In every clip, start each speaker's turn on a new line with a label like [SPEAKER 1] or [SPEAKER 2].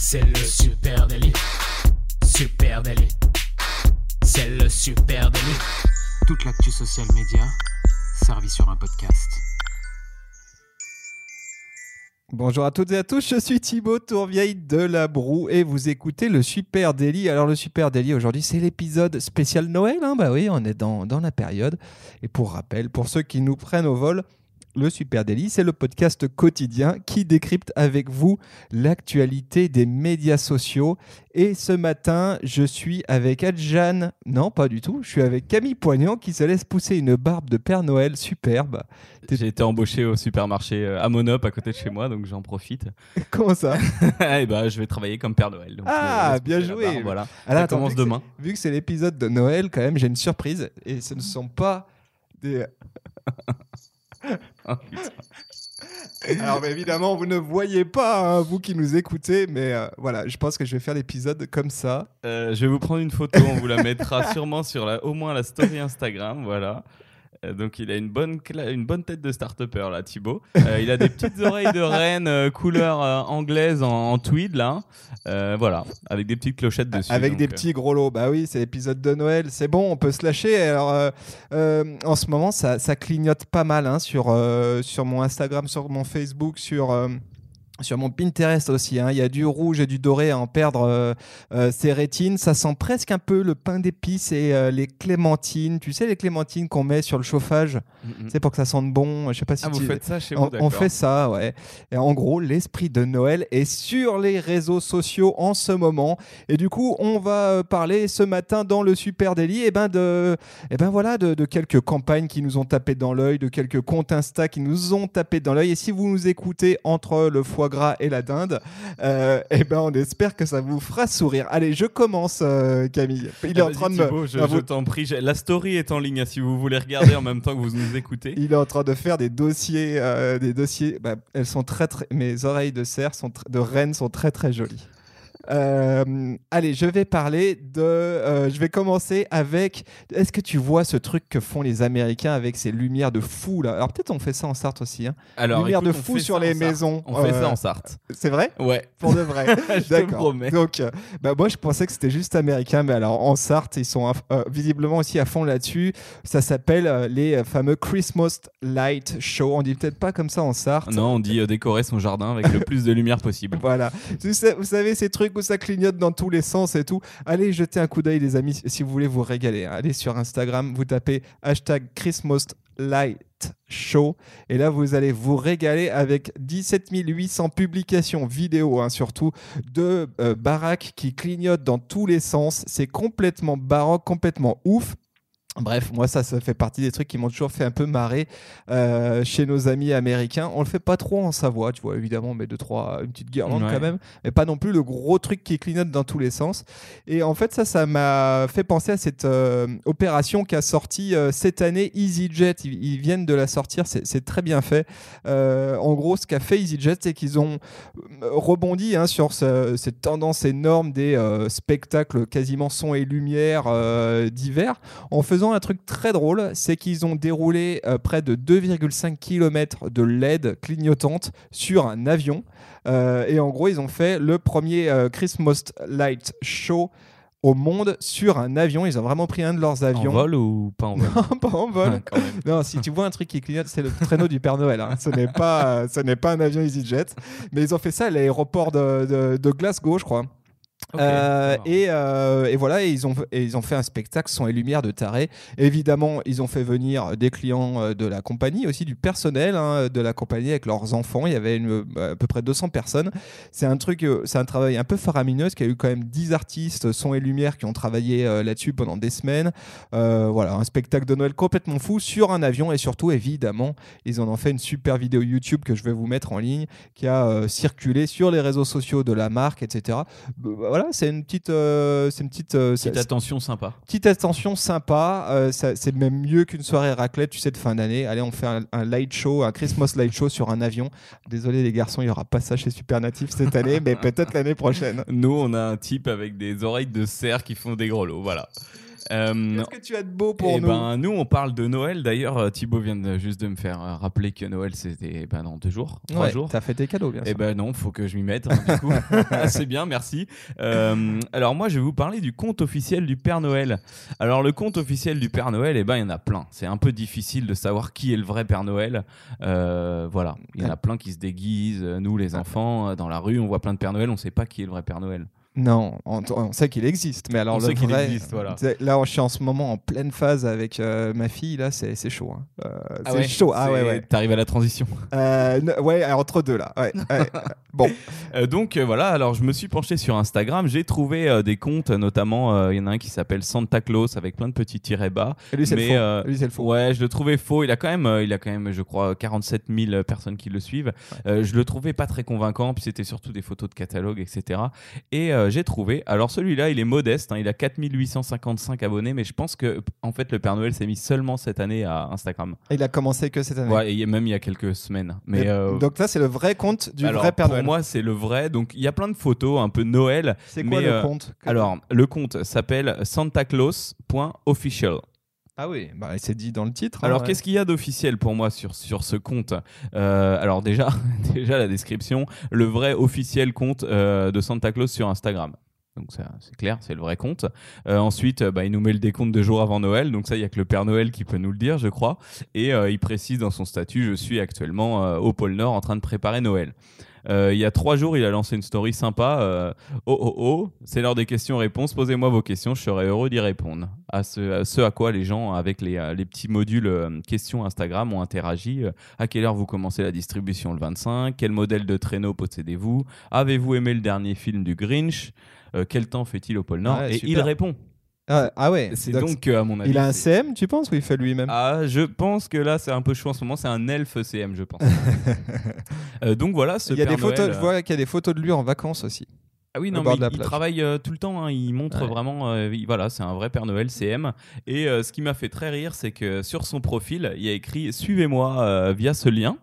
[SPEAKER 1] C'est le super délit. Super délit. C'est le super délit.
[SPEAKER 2] Toute l'actu social média servie sur un podcast.
[SPEAKER 3] Bonjour à toutes et à tous, je suis Thibaut Tourvieille de La Broue et vous écoutez le Super Daily. Alors le Super Daily aujourd'hui c'est l'épisode spécial Noël, hein bah oui on est dans, dans la période. Et pour rappel, pour ceux qui nous prennent au vol, le Super Daily, c'est le podcast quotidien qui décrypte avec vous l'actualité des médias sociaux. Et ce matin, je suis avec Adjane, non pas du tout, je suis avec Camille Poignant qui se laisse pousser une barbe de Père Noël superbe.
[SPEAKER 4] J'ai été embauché au supermarché euh, à Monop à côté de chez moi, donc j'en profite.
[SPEAKER 3] Comment ça
[SPEAKER 4] Et bah, je vais travailler comme Père Noël. donc
[SPEAKER 3] Ah,
[SPEAKER 4] laisse
[SPEAKER 3] bien joué.
[SPEAKER 4] barbe, voilà.
[SPEAKER 3] Alors,
[SPEAKER 4] Ça
[SPEAKER 3] attends,
[SPEAKER 4] commence
[SPEAKER 3] vu
[SPEAKER 4] demain.
[SPEAKER 3] Vu que c'est l'épisode de Noël, quand même, j'ai une surprise. Et ce ne sont pas des.
[SPEAKER 4] Oh, putain.
[SPEAKER 3] Alors, évidemment, vous ne voyez pas, hein, vous qui nous écoutez, mais euh, voilà, je pense que je vais faire l'épisode comme ça.
[SPEAKER 4] Euh, je vais vous prendre une photo, on vous la mettra sûrement sur la, au moins la story Instagram, voilà. Euh, donc il a une bonne, une bonne tête de start-upper là, Thibaut. Euh, il a des petites oreilles de reine euh, couleur euh, anglaise en, en tweed là, voilà, avec des petites clochettes dessus.
[SPEAKER 3] Avec
[SPEAKER 4] donc,
[SPEAKER 3] des petits gros lots. Bah oui, c'est l'épisode de Noël. C'est bon, on peut se lâcher. Alors, en ce moment, ça, ça clignote pas mal hein, sur, sur mon Instagram, sur mon Facebook, sur. Euh, sur mon Pinterest aussi, hein. il y a du rouge et du doré à en perdre euh, euh, ses rétines. Ça sent presque un peu le pain d'épices et euh, les clémentines. Tu sais, les clémentines qu'on met sur le chauffage,
[SPEAKER 4] mm, mm.
[SPEAKER 3] c'est pour que ça sente bon. Je sais pas si
[SPEAKER 4] Ah, vous
[SPEAKER 3] tu-
[SPEAKER 4] faites ça chez vous,
[SPEAKER 3] on, on fait ça, ouais. Et en gros, l'esprit de Noël est sur les réseaux sociaux en ce moment. Et du coup, on va euh, parler ce matin dans le Super Daily, et ben de, et ben voilà, de, de quelques campagnes qui nous ont tapé dans l'œil, de quelques comptes Insta qui nous ont tapé dans l'œil. Et si vous nous écoutez entre le foie gras et la dinde, euh, et ben on espère que ça vous fera sourire. Allez, je commence, euh, Camille. Il est
[SPEAKER 4] Ah,
[SPEAKER 3] en train de me-
[SPEAKER 4] je,
[SPEAKER 3] Ah,
[SPEAKER 4] je
[SPEAKER 3] vous-
[SPEAKER 4] t'en prie, la story est en ligne hein, si vous voulez regarder en même temps que vous nous écoutez.
[SPEAKER 3] Il est en train de faire des dossiers, euh, des dossiers. bah, elles sont très, très. Mes oreilles de cerf sont tr- de reine sont très très jolies. Euh, allez, je vais parler de. euh, je vais commencer avec. Est-ce que tu vois ce truc que font les Américains avec ces lumières de fou là? Alors peut-être on fait ça en Sarthe aussi. Hein.
[SPEAKER 4] Alors,
[SPEAKER 3] lumière
[SPEAKER 4] écoute,
[SPEAKER 3] de fou sur les maisons.
[SPEAKER 4] On fait
[SPEAKER 3] Euh,
[SPEAKER 4] ça en Sarthe.
[SPEAKER 3] C'est vrai?
[SPEAKER 4] Ouais.
[SPEAKER 3] Pour de vrai. D'accord.
[SPEAKER 4] promets.
[SPEAKER 3] Donc, bah, moi, je pensais que c'était juste américain, mais alors en Sarthe, ils sont visiblement aussi à fond là-dessus. Ça s'appelle les fameux Christmas Light Show. On dit peut-être pas comme ça en Sarthe.
[SPEAKER 4] Non, on dit décorer son jardin avec le plus de lumière possible.
[SPEAKER 3] Voilà. Vous savez, ces trucs ça clignote dans tous les sens et tout. Allez jeter un coup d'œil, les amis, si vous voulez vous régaler. Allez sur Instagram, vous tapez hashtag Christmas Light Show. Et là, vous allez vous régaler avec 17 800 publications vidéo, hein, surtout, de euh, qui clignotent dans tous les sens. C'est complètement baroque, complètement ouf. Bref, moi ça, ça fait partie des trucs qui m'ont toujours fait un peu marrer euh, chez nos amis américains. On le fait pas trop en Savoie, tu vois, évidemment, mais deux trois, une petite guirlande
[SPEAKER 4] Ouais.
[SPEAKER 3] quand même, mais pas non plus le gros truc qui clignote dans tous les sens. Et en fait, ça, ça m'a fait penser à cette euh, opération qu'a sorti euh, cette année EasyJet. Ils, ils viennent de la sortir, c'est très bien fait. Euh, en gros, ce qu'a fait EasyJet, c'est qu'ils ont rebondi hein, sur ce- cette tendance énorme des spectacles quasiment son et lumière d'hiver en faisant un truc très drôle, c'est qu'ils ont déroulé euh, près de 2,5 km de LED clignotantes sur un avion. Euh, et en gros, ils ont fait le premier euh, Christmas Light Show au monde sur un avion. Ils ont vraiment pris un de leurs
[SPEAKER 4] En
[SPEAKER 3] avions.
[SPEAKER 4] vol ou pas en vol?
[SPEAKER 3] Pas en vol. Non, si tu vois un truc qui clignote, c'est le traîneau du Père Noël. hein. Ce n'est pas, euh, ce n'est pas un avion EasyJet. Mais ils ont fait ça à l'aéroport de, de- de Glasgow, je crois. Euh, et, euh, et voilà, et ils, ont, et ils ont fait un spectacle son et lumière de taré. Évidemment, ils ont fait venir des clients euh, de la compagnie, aussi du personnel hein, de la compagnie avec leurs enfants. Il y avait une- à peu près 200 personnes. C'est un truc, c'est un travail un peu faramineux, parce qu'il y a eu quand même 10 artistes son et lumière qui ont travaillé euh, là-dessus pendant des semaines. Voilà, un spectacle de Noël complètement fou sur un avion et surtout, évidemment, ils en ont fait une super vidéo YouTube que je vais vous mettre en ligne qui a circulé sur les réseaux sociaux de la marque, etc. Euh, voilà, c'est une petite, euh, c'est une petite, euh,
[SPEAKER 4] Petite attention sympa.
[SPEAKER 3] petite attention sympa. euh, ça- c'est même mieux qu'une soirée raclette, tu sais, de fin d'année. Allez, on fait un, un light show, un Christmas light show sur un avion. Désolé les garçons, il y aura pas ça chez Supernatif cette année, mais peut-être l'année prochaine.
[SPEAKER 4] Nous, on a un type avec des oreilles de cerf qui font des grelots. Voilà. Euh,
[SPEAKER 3] Qu'est-ce que tu as de beau pour
[SPEAKER 4] eh
[SPEAKER 3] nous
[SPEAKER 4] ben, nous, on parle de Noël. D'ailleurs, euh, Thibaut vient de- juste de me faire euh, rappeler que Noël, c'était ben, dans deux jours, trois
[SPEAKER 3] Ouais,
[SPEAKER 4] jours.
[SPEAKER 3] T'as fait tes cadeaux, bien
[SPEAKER 4] Eh
[SPEAKER 3] sûr.
[SPEAKER 4] ben non, faut que je m'y mette. hein, du coup, c'est bien, merci. Euh, alors moi, je vais vous parler du compte officiel du Père Noël. Alors le compte officiel du Père Noël, eh ben il y en a plein. C'est un peu difficile de savoir qui est le vrai Père Noël. Euh, voilà, il y en a plein qui se déguisent. Nous, les enfants, euh, dans la rue, on voit plein de Père Noël. On sait pas qui est le vrai Père Noël.
[SPEAKER 3] Non, on, on sait qu'il existe, mais alors
[SPEAKER 4] On
[SPEAKER 3] le
[SPEAKER 4] sait
[SPEAKER 3] vrai,
[SPEAKER 4] existe, voilà.
[SPEAKER 3] Là, je suis en ce moment en pleine phase avec euh, ma fille. Là, c'est c'est chaud. hein. Euh, c'est
[SPEAKER 4] ouais,
[SPEAKER 3] chaud. Ah ouais.
[SPEAKER 4] T'arrives à la transition.
[SPEAKER 3] Euh, ouais, entre deux là. Ouais, bon,
[SPEAKER 4] Euh, donc voilà, alors je me suis penché sur Instagram, j'ai trouvé des comptes, notamment il y en a un qui s'appelle Santa Claus avec plein de petits tirets bas.
[SPEAKER 3] Et lui c'est le
[SPEAKER 4] Mais,
[SPEAKER 3] faux. le.
[SPEAKER 4] Ouais, je le trouvais faux. Il a quand même, il a quand même, je crois, 47 000 personnes qui le suivent. Je le trouvais pas très convaincant. Puis c'était surtout des photos de catalogue, etc. Et euh, j'ai trouvé. Alors celui-là, il est modeste. hein, il a 4 855 abonnés, mais je pense que en fait le Père Noël s'est mis seulement cette année à Instagram.
[SPEAKER 3] Il a commencé que cette année.
[SPEAKER 4] Ouais, et même il y a quelques semaines. Mais
[SPEAKER 3] Et
[SPEAKER 4] euh,
[SPEAKER 3] Donc là, c'est le vrai compte du
[SPEAKER 4] alors,
[SPEAKER 3] vrai Père
[SPEAKER 4] pour
[SPEAKER 3] Noël.
[SPEAKER 4] moi, c'est le vrai. Donc il y a plein de photos un peu Noël.
[SPEAKER 3] c'est quoi
[SPEAKER 4] mais,
[SPEAKER 3] le
[SPEAKER 4] euh,
[SPEAKER 3] compte?
[SPEAKER 4] Alors le compte s'appelle santaclaus.official.
[SPEAKER 3] Ah oui, bah, c'est dit dans le titre. hein,
[SPEAKER 4] Alors,
[SPEAKER 3] ouais.
[SPEAKER 4] qu'est-ce qu'il y a d'officiel pour moi sur, sur ce compte Euh, Alors, déjà, déjà, la description le vrai officiel compte euh, de Santa Claus sur Instagram. Donc, c'est clair, c'est le vrai compte. Euh, ensuite, bah, il nous met le décompte de jours avant Noël. Donc, ça, il n'y a que le Père Noël qui peut nous le dire, je crois. Et euh, il précise dans son statut Je suis actuellement euh, au pôle Nord en train de préparer Noël. Euh, il y a trois jours, il a lancé une story sympa. euh, oh oh oh, c'est l'heure des questions-réponses. Posez-moi vos questions, je serai heureux d'y répondre. À ce, à ce à quoi les gens, avec les, euh, les petits modules questions Instagram, ont interagi. À quelle heure vous commencez la distribution le 25 Quel modèle de traîneau possédez-vous Avez-vous aimé le dernier film du Grinch Euh, Quel temps fait-il au pôle Nord
[SPEAKER 3] Ouais,
[SPEAKER 4] Et
[SPEAKER 3] super.
[SPEAKER 4] il répond.
[SPEAKER 3] Ah, ah ouais.
[SPEAKER 4] C'est
[SPEAKER 3] donc,
[SPEAKER 4] donc, euh, à mon avis.
[SPEAKER 3] il a un CM, tu penses, ou il fait lui-même?
[SPEAKER 4] Ah, je pense que là, c'est un peu chaud en ce moment. C'est un elfe CM, je pense. Euh, donc voilà, ce
[SPEAKER 3] Il y a
[SPEAKER 4] Père
[SPEAKER 3] des photos.
[SPEAKER 4] Noël,
[SPEAKER 3] Je
[SPEAKER 4] euh,
[SPEAKER 3] vois qu'il y a des photos de lui en vacances aussi.
[SPEAKER 4] Ah oui, non, mais il, travaille euh, tout le temps. hein, il montre
[SPEAKER 3] Ouais.
[SPEAKER 4] vraiment. euh, il- voilà, c'est un vrai Père Noël CM. Et euh, ce qui m'a fait très rire, c'est que sur son profil, il y a écrit Suivez-moi euh, via ce lien.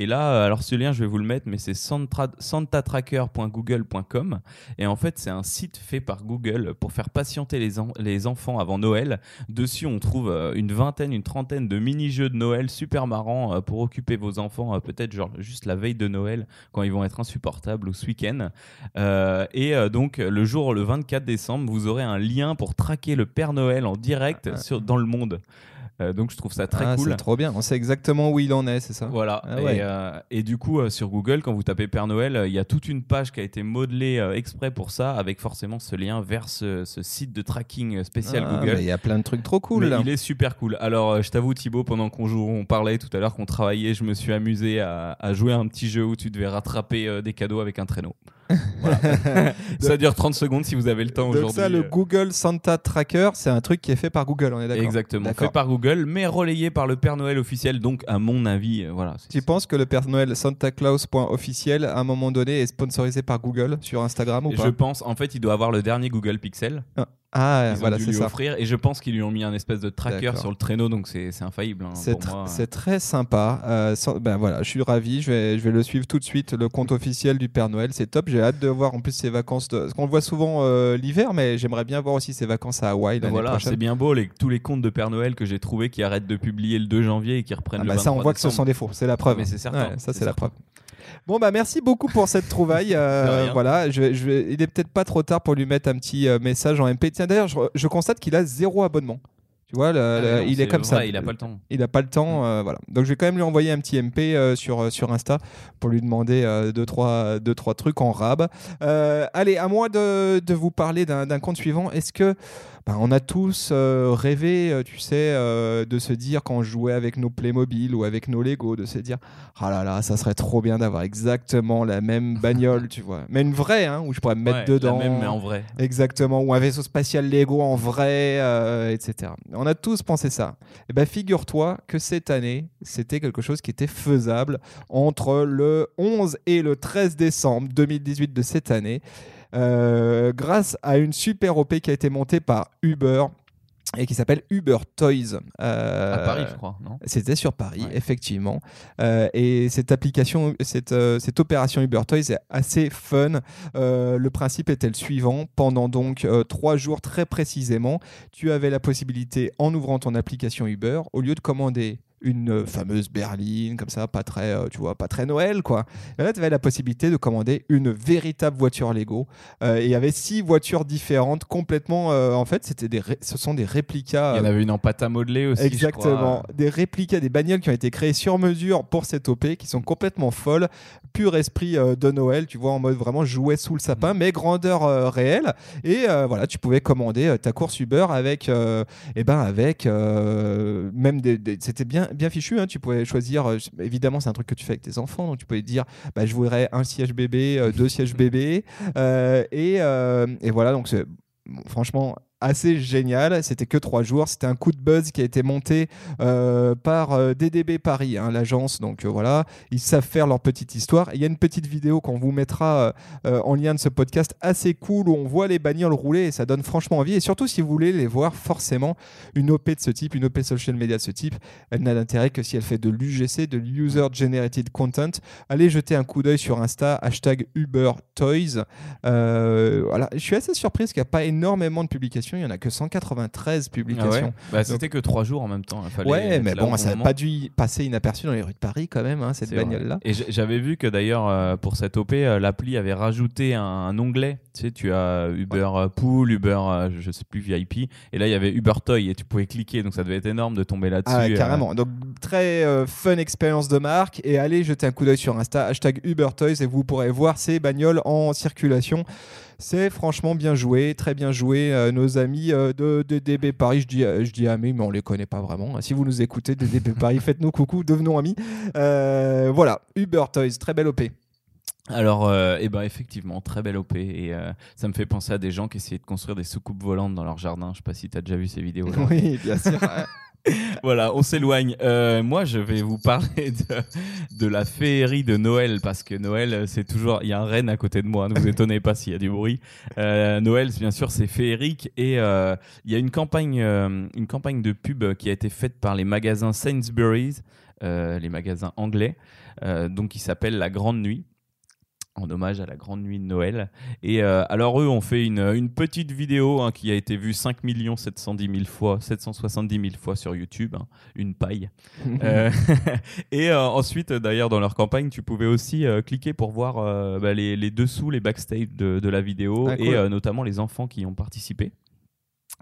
[SPEAKER 4] Et là, euh, alors ce lien, je vais vous le mettre, mais c'est santatracker.google.com. Et en fait, c'est un site fait par Google pour faire patienter les, en- les enfants avant Noël. Dessus, on trouve euh, une vingtaine, une trentaine de mini-jeux de Noël super marrants euh, pour occuper vos enfants, peut-être genre juste la veille de Noël, quand ils vont être insupportables, ou ce week-end. Euh, et donc, le jour, le 24 décembre, vous aurez un lien pour traquer le Père Noël en direct
[SPEAKER 3] Ah,
[SPEAKER 4] sur, dans le monde. Euh, donc, je trouve ça très
[SPEAKER 3] Ah,
[SPEAKER 4] cool.
[SPEAKER 3] C'est trop bien. On sait exactement où il en est, c'est ça
[SPEAKER 4] Voilà.
[SPEAKER 3] Ah ouais.
[SPEAKER 4] et, euh, et du coup, euh, sur Google, quand vous tapez Père Noël, il y a toute une page qui a été modelée exprès pour ça, avec forcément ce lien vers ce, ce site de tracking spécial
[SPEAKER 3] Ah,
[SPEAKER 4] Google.
[SPEAKER 3] Il y a plein de trucs trop cool. Là.
[SPEAKER 4] il est super cool. Alors, je t'avoue, Thibaut, pendant qu'on on parlait tout à l'heure qu'on travaillait, je me suis amusé à, à jouer à un petit jeu où tu devais rattraper des cadeaux avec un traîneau. Voilà. ça dure 30 secondes si vous avez le temps
[SPEAKER 3] Donc
[SPEAKER 4] aujourd'hui.
[SPEAKER 3] ça, le
[SPEAKER 4] euh.
[SPEAKER 3] Google Santa Tracker, c'est un truc qui est fait par Google, on est d'accord
[SPEAKER 4] Exactement, fait par Google, mais relayé par le Père Noël officiel. Donc, à mon avis, euh, voilà.
[SPEAKER 3] Tu penses que le Père Noël Santa Claus.officiel, à un moment donné, est sponsorisé par Google sur Instagram ou pas?
[SPEAKER 4] Je pense, en fait, il doit avoir le dernier Google Pixel.
[SPEAKER 3] Ah,
[SPEAKER 4] Ils ont
[SPEAKER 3] voilà,
[SPEAKER 4] dû
[SPEAKER 3] c'est
[SPEAKER 4] lui
[SPEAKER 3] ça.
[SPEAKER 4] offrir et je pense qu'ils lui ont mis un espèce de tracker sur le traîneau donc c'est infaillible hein,
[SPEAKER 3] C'est tr- très sympa. Euh, sans- ben voilà, je suis ravi. Je vais, je vais le suivre tout de suite. Le compte officiel du Père Noël, c'est top. J'ai hâte de voir en plus ses vacances. De... Parce qu'on le voit souvent euh, l'hiver, mais j'aimerais bien voir aussi ses vacances à Hawaï
[SPEAKER 4] Voilà, c'est bien beau les, tous les comptes de Père Noël que j'ai trouvés qui arrêtent de publier le 2 janvier et qui reprennent
[SPEAKER 3] Ah
[SPEAKER 4] le
[SPEAKER 3] bah ça, on
[SPEAKER 4] 23
[SPEAKER 3] voit que ce sont des faux. C'est la preuve.
[SPEAKER 4] mais c'est certain,
[SPEAKER 3] Ouais, ça,
[SPEAKER 4] c'est
[SPEAKER 3] la preuve. Bon bah merci beaucoup pour cette trouvaille. Euh, voilà, je je il est peut-être pas trop tard pour lui mettre un petit euh, message en MP. Tiens d'ailleurs, je, je constate qu'il a zéro abonnement. Tu vois, le-
[SPEAKER 4] Ah,
[SPEAKER 3] le-
[SPEAKER 4] non,
[SPEAKER 3] il est comme ça.
[SPEAKER 4] Il a pas le temps.
[SPEAKER 3] Il n'a pas le temps, euh, voilà. Donc je vais quand même lui envoyer un petit MP euh, sur, sur Insta pour lui demander euh, deux, trois, deux, trois trucs en rab. Allez, à moi de, de vous parler d'un d'un compte suivant. Est-ce que ben, on a tous euh, rêvé, euh, tu sais, euh, de se dire quand on jouait avec nos Playmobil ou avec nos Lego, de se dire ah là là, ça serait trop bien d'avoir exactement la même bagnole, tu vois, mais une vraie, hein, où je pourrais me mettre
[SPEAKER 4] Ouais,
[SPEAKER 3] dedans.
[SPEAKER 4] La même mais en vrai.
[SPEAKER 3] Exactement, ou un vaisseau spatial Lego en vrai, euh, etc. On a tous pensé ça. Et ben figure-toi que cette année, c'était quelque chose qui était faisable entre le 11 et le 13 décembre 2018 de cette année, euh, grâce à une super OP qui a été montée par Uber. et qui s'appelle Uber Toys. Euh,
[SPEAKER 4] À Paris, je crois, non?
[SPEAKER 3] C'était sur Paris,
[SPEAKER 4] Ouais.
[SPEAKER 3] effectivement. Euh, et cette application, cette, euh, cette opération Uber Toys est assez fun. Le principe était le suivant. Pendant donc trois jours très précisément, tu avais la possibilité, en ouvrant ton application Uber, au lieu de commander une euh, fameuse berline comme ça pas très euh, tu vois pas très Noël quoi Et là tu avais la possibilité de commander une véritable voiture Lego Euh, et il y avait six voitures différentes complètement euh, en fait c'était des ré- ce sont des réplicas
[SPEAKER 4] Il y en avait une en pâte à modeler aussi.
[SPEAKER 3] Exactement. Des réplicas, des bagnoles qui ont été créées sur mesure pour cette OP, qui sont complètement folles. Pur esprit de Noël, tu vois, en mode vraiment jouet sous le sapin, mais grandeur réelle. Et voilà, tu pouvais commander ta course Uber avec, euh, eh ben, avec même des. des- C'était bien, bien fichu. hein. Tu pouvais choisir. euh, évidemment, c'est un truc que tu fais avec tes enfants, donc tu pouvais dire, bah, je voudrais un siège bébé, euh, deux sièges bébé, euh, et, et voilà. Donc franchement assez génial. C'était que trois jours. C'était un coup de buzz qui a été monté euh, par euh, DDB Paris, hein, l'agence. Donc euh, voilà, ils savent faire leur petite histoire. Il y a une petite vidéo qu'on vous mettra en lien de ce podcast assez cool où on voit les bagnoles rouler et ça donne franchement envie. Et surtout, si vous voulez les voir, forcément, une OP de ce type, une OP social media de ce type, elle n'a d'intérêt que si elle fait de l'UGC, de l'User Generated Content. Allez jeter un coup d'œil sur Insta, hashtag Uber Toys. Voilà. Je suis assez surprise qu'il n'y a pas énormément de publications. Il n'y en a que 193
[SPEAKER 4] Ah
[SPEAKER 3] publications.
[SPEAKER 4] Bah, C'était que trois jours en même temps. fallait
[SPEAKER 3] Ouais, mais bon, ça n'a pas dû passer inaperçu dans les rues de Paris quand même, hein, cette bagnole-là.
[SPEAKER 4] Et j'avais vu que d'ailleurs euh, pour cette OP, euh, l'appli avait rajouté un, un onglet. Tu sais, tu as Uber euh, Pool, Uber, je sais plus VIP, et là il y avait Uber Toy et tu pouvais cliquer, donc ça devait être énorme de tomber là-dessus.
[SPEAKER 3] Ah,
[SPEAKER 4] euh.
[SPEAKER 3] carrément. Donc, très euh, fun expérience de marque. Et allez jeter un coup d'œil sur Insta, hashtag Uber Toys, et vous pourrez voir ces bagnoles en circulation. C'est franchement bien joué, très bien joué. Euh, nos amis euh, de, de DB Paris, je dis, euh, je dis amis, mais on les connaît pas vraiment. Si vous nous écoutez de DB Paris, faites-nous coucou, devenons amis. Voilà, Uber Toys, très belle OP.
[SPEAKER 4] Alors, euh, eh ben effectivement, très belle OP et euh, ça me fait penser à des gens qui essayaient de construire des soucoupes volantes dans leur jardin. Je sais pas si tu as déjà vu ces vidéos.
[SPEAKER 3] Oui, bien sûr.
[SPEAKER 4] voilà, on s'éloigne. Euh, moi, je vais vous parler de, de la féerie de Noël parce que Noël, euh, c'est toujours. Il y a un renne à côté de moi, ne vous étonnez pas s'il y a du bruit. Euh, Noël, bien sûr, c'est féerique et euh, il y a une campagne, une campagne de pub qui a été faite par les magasins Sainsbury's, les magasins anglais, donc qui s'appelle La Grande Nuit en hommage à la grande nuit de Noël. Et euh, alors eux ont fait une, une petite vidéo hein, qui a été vue 5 710 000 fois, 770 000 fois sur YouTube, hein, une paille. Euh, et euh, ensuite, d'ailleurs, dans leur campagne, tu pouvais aussi cliquer pour voir bah, les, les dessous, les backstage de, de la vidéo
[SPEAKER 3] Ah, cool.
[SPEAKER 4] et notamment les enfants qui y ont participé.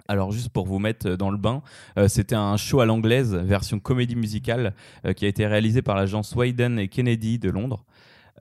[SPEAKER 4] Alors juste pour vous mettre dans le bain, euh, c'était un show à l'anglaise, version comédie musicale, euh, qui a été réalisé par l'agence Wayden et Kennedy de Londres.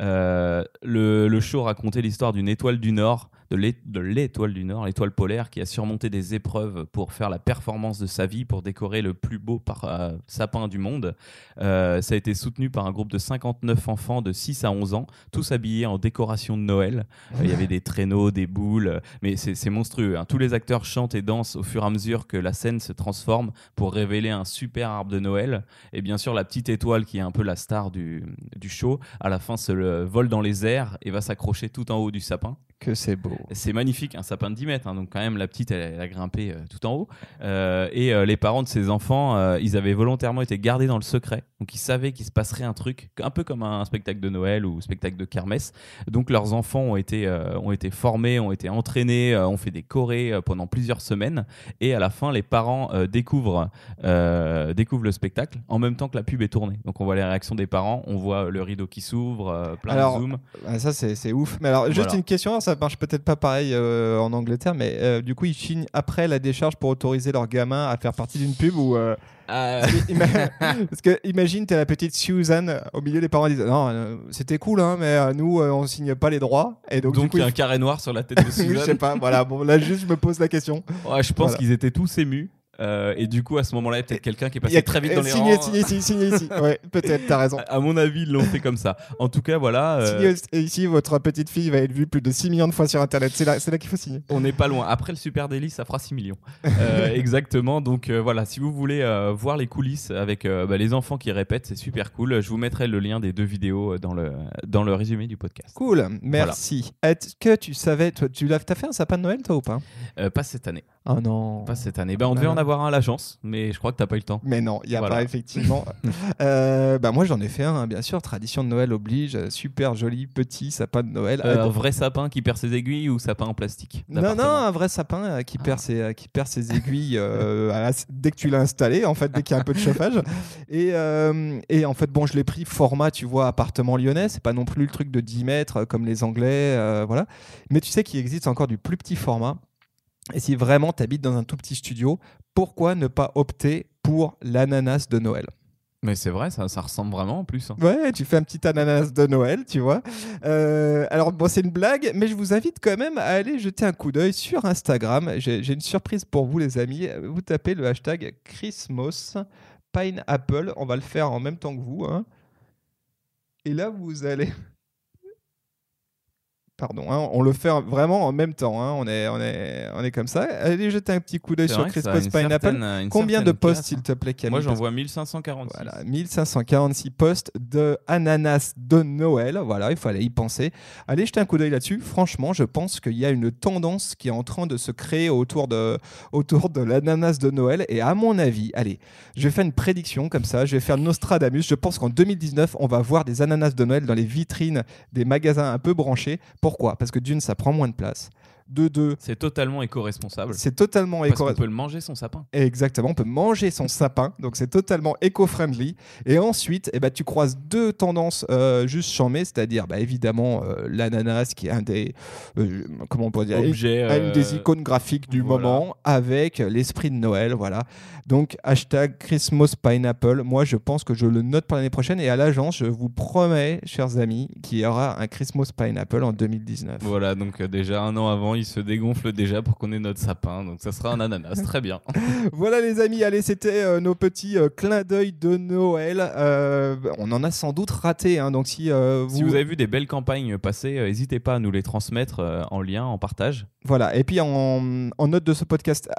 [SPEAKER 4] Euh, le, le show racontait l'histoire d'une étoile du Nord, de l'é- de l'étoile du Nord, l'étoile polaire, qui a surmonté des épreuves pour faire la performance de sa vie, pour décorer le plus beau euh, sapin du monde. Euh, ça a été soutenu par un groupe de 59 enfants de 6 à 11 ans, tous habillés en décoration de Noël. Euh, Il y avait des traîneaux, des boules, mais c'est monstrueux. hein. Tous les acteurs chantent et dansent au fur et à mesure que la scène se transforme pour révéler un super arbre de Noël. Et bien sûr, la petite étoile qui est un peu la star du, show, à la fin se le vole dans les airs et va s'accrocher tout en haut du sapin.
[SPEAKER 3] Que c'est beau.
[SPEAKER 4] C'est magnifique, un sapin de 10 mètres, hein, donc quand même la petite elle, elle a grimpé euh, tout en haut. Euh, et euh, les parents de ces enfants, ils avaient volontairement été gardés dans le secret, donc ils savaient qu'il se passerait un truc, un peu comme un spectacle de Noël ou spectacle de kermesse. Donc leurs enfants ont été, ont été formés, ont été entraînés, ont fait des chorés pendant plusieurs semaines. Et à la fin, les parents découvrent, découvrent le spectacle en même temps que la pub est tournée. Donc on voit les réactions des parents, on voit le rideau qui s'ouvre, plein
[SPEAKER 3] Alors,
[SPEAKER 4] de zoom.
[SPEAKER 3] Ah, ça, c'est ouf. Mais alors, juste
[SPEAKER 4] Voilà.
[SPEAKER 3] une question, ça marche peut-être pas pareil euh, en Angleterre, mais euh, du coup, ils signent après la décharge pour autoriser leurs gamins à faire partie d'une pub ou. euh,
[SPEAKER 4] Euh,
[SPEAKER 3] ima- Parce que imagine, t'es la petite Susan au milieu, les parents disent Non, euh, c'était cool, hein, mais euh, nous, euh, on signe pas les droits. Et donc,
[SPEAKER 4] donc
[SPEAKER 3] du coup,
[SPEAKER 4] il y a un carré noir sur la tête de
[SPEAKER 3] je
[SPEAKER 4] Suzanne.
[SPEAKER 3] sais pas, voilà. Bon, là, juste, je me pose la question.
[SPEAKER 4] Ouais, je pense
[SPEAKER 3] Voilà.
[SPEAKER 4] qu'ils étaient tous émus. Euh, et du coup, à ce moment-là, il y a peut-être quelqu'un qui est passé
[SPEAKER 3] a-
[SPEAKER 4] très vite
[SPEAKER 3] euh,
[SPEAKER 4] dans les
[SPEAKER 3] signé,
[SPEAKER 4] rangs.
[SPEAKER 3] signé ici, signé ici. Ouais, peut-être, t'as raison.
[SPEAKER 4] À mon avis, ils l'ont fait comme ça. En tout cas, voilà. euh,
[SPEAKER 3] Signé ici, votre petite fille va être vue plus de 6 millions de fois sur Internet. C'est là, c'est là qu'il faut signer.
[SPEAKER 4] on n'est pas loin. Après le Super Daily, ça fera 6 millions. Euh, exactement. Donc euh, voilà, si vous voulez voir les coulisses avec bah, les enfants qui répètent, c'est super cool. Je vous mettrai le lien des deux vidéos dans le, dans le résumé du podcast.
[SPEAKER 3] Cool, merci. Est-ce que tu savais, toi, tu l'as, t'as fait un sapin de Noël toi ou pas?
[SPEAKER 4] Pas cette année.
[SPEAKER 3] Oh non.
[SPEAKER 4] Pas cette année. Ben, on
[SPEAKER 3] Oh
[SPEAKER 4] devait en
[SPEAKER 3] là.
[SPEAKER 4] Avoir un à l'agence, mais je crois que t'as pas eu le temps.
[SPEAKER 3] Mais non, il n'y a
[SPEAKER 4] Voilà.
[SPEAKER 3] pas effectivement. Euh, bah moi j'en ai fait un, hein, bien sûr. Tradition de Noël oblige. Super joli petit sapin de Noël.
[SPEAKER 4] Euh,
[SPEAKER 3] Ah,
[SPEAKER 4] un vrai sapin qui perd ses aiguilles ou sapin en plastique
[SPEAKER 3] Non, non, un vrai sapin euh, qui,
[SPEAKER 4] Ah.
[SPEAKER 3] perd ses, euh, qui perd ses aiguilles la- dès que tu l'as installé, en fait, dès qu'il y a un peu de chauffage. Et, et en fait, bon, je l'ai pris format, tu vois, appartement lyonnais. C'est pas non plus le truc de 10 mètres comme les Anglais, voilà. Mais tu sais qu'il existe encore du plus petit format. Et si vraiment tu habites dans un tout petit studio, pourquoi ne pas opter pour l'ananas de Noël?
[SPEAKER 4] Mais c'est vrai, ça, ça ressemble vraiment en plus. hein.
[SPEAKER 3] Ouais, tu fais un petit ananas de Noël, tu vois. Euh, alors, bon, c'est une blague, mais je vous invite quand même à aller jeter un coup d'œil sur Instagram. J'ai une surprise pour vous, les amis. Vous tapez le hashtag Christmas Pineapple. On va le faire en même temps que vous. hein. Et là, vous allez. Pardon, hein, on le fait vraiment en même temps. hein. On, est, on, est, on est comme ça. Allez jeter un petit coup d'œil sur Christmas
[SPEAKER 4] une
[SPEAKER 3] Pineapple.
[SPEAKER 4] certaine- une
[SPEAKER 3] Combien de posts, s'il
[SPEAKER 4] hein.
[SPEAKER 3] te plaît, Camille
[SPEAKER 4] Moi, j'en vois 1546.
[SPEAKER 3] voilà, 1546 posts de ananas de Noël. Voilà, il fallait y penser. Allez jeter un coup d'œil là-dessus. Franchement, je pense qu'il y a une tendance qui est en train de se créer autour de, autour de l'ananas de Noël. Et à mon avis, allez, je vais faire une prédiction comme ça. Je vais faire Nostradamus. Je pense qu'en 2019, on va voir des ananas de Noël dans les vitrines des magasins un peu branchés. Pourquoi? Parce que d'une, ça prend moins de place. De deux,
[SPEAKER 4] C'est totalement éco-responsable.
[SPEAKER 3] c'est totalement
[SPEAKER 4] Parce
[SPEAKER 3] éco
[SPEAKER 4] qu'on peut le manger son sapin.
[SPEAKER 3] Exactement, on peut manger son sapin, donc c'est totalement éco-friendly. Et ensuite, eh ben, tu croises deux tendances euh, juste chamées, c'est-à-dire bah, évidemment euh, l'ananas qui est un des, euh, comment on pourrait dire,
[SPEAKER 4] Objet.
[SPEAKER 3] une des icônes graphiques du
[SPEAKER 4] voilà.
[SPEAKER 3] moment avec l'esprit de Noël, voilà. Donc hashtag Christmas Pineapple, moi je pense que je le note pour l'année prochaine et à l'agence, je vous promets, chers amis, qu'il y aura un Christmas Pineapple en 2019.
[SPEAKER 4] Voilà, donc déjà un an avant, il se dégonfle déjà pour qu'on ait notre sapin. Donc ça sera un ananas, très bien.
[SPEAKER 3] Voilà les amis, allez, c'était euh, nos petits euh, clins d'œil de Noël. Euh, on en a sans doute raté, hein, donc si, euh, vous...
[SPEAKER 4] Si vous avez vu des belles campagnes passer, n'hésitez pas à nous les transmettre en lien, en partage.
[SPEAKER 3] Voilà, et puis en, en note de ce podcast,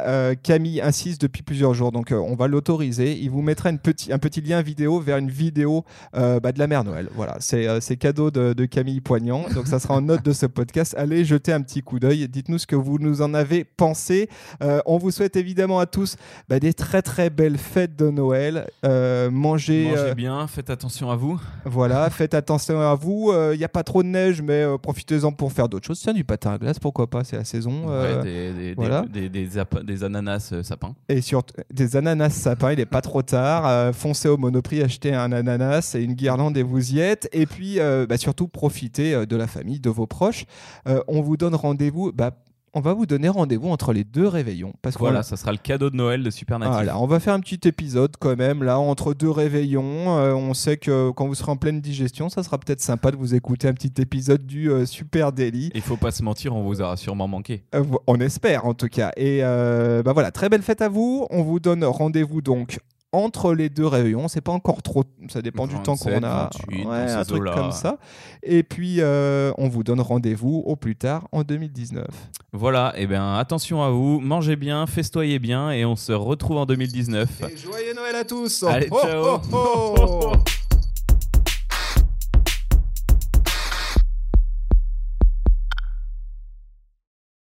[SPEAKER 3] Camille insiste depuis plusieurs jours, donc on va l'autoriser. Il vous mettra une petit, un petit lien vidéo vers une vidéo bah, de la mère Noël. Voilà, c'est c'est cadeau de, de Camille Poignant, donc ça sera en note de ce podcast. Allez jeter un petit coup d'œil, dites-nous ce que vous nous en avez pensé. Euh, on vous souhaite évidemment à tous bah, des très très belles fêtes de Noël. Euh, mangez,
[SPEAKER 4] Mangez
[SPEAKER 3] euh,
[SPEAKER 4] bien, faites attention à vous.
[SPEAKER 3] Voilà, faites attention à vous. Il n'y a pas trop de neige, mais profitez-en pour faire d'autres choses. Tiens, du patin à glace, pourquoi pas, c'est la saison.
[SPEAKER 4] Ouais, des, des, des-
[SPEAKER 3] voilà.
[SPEAKER 4] des, des zap- des ananas sapins.
[SPEAKER 3] Et sur des ananas sapins, il n'est pas trop tard. Foncez au Monoprix, achetez un ananas et une guirlande et vous y êtes. Et puis, bah, surtout, profitez de la famille, de vos proches. Euh, on vous donne rendez-vous. Bah, on va vous donner rendez-vous entre les deux réveillons. Parce
[SPEAKER 4] Voilà, ça sera le cadeau de Noël de Supernatif.
[SPEAKER 3] Voilà, on va faire un petit épisode quand même là entre deux réveillons. Euh, on sait que quand vous serez en pleine digestion, ça sera peut-être sympa de vous écouter un petit épisode du euh, Super Daily.
[SPEAKER 4] Il faut pas se mentir, on vous aura sûrement manqué.
[SPEAKER 3] Euh, on espère en tout cas. Et bah voilà, très belle fête à vous. On vous donne rendez-vous donc entre les deux réveillons. C'est pas encore trop, ça dépend du temps
[SPEAKER 4] 27,
[SPEAKER 3] qu'on a.
[SPEAKER 4] 28, dans
[SPEAKER 3] Ouais,
[SPEAKER 4] ces
[SPEAKER 3] un truc comme ça. Et puis euh, on vous donne rendez-vous au plus tard en 2019.
[SPEAKER 4] Voilà, et bien attention à vous, mangez bien, festoyez bien et on se retrouve en 2019.
[SPEAKER 3] Et joyeux Noël à tous.
[SPEAKER 4] Allez,
[SPEAKER 3] Oh,
[SPEAKER 4] ciao.
[SPEAKER 3] oh, oh.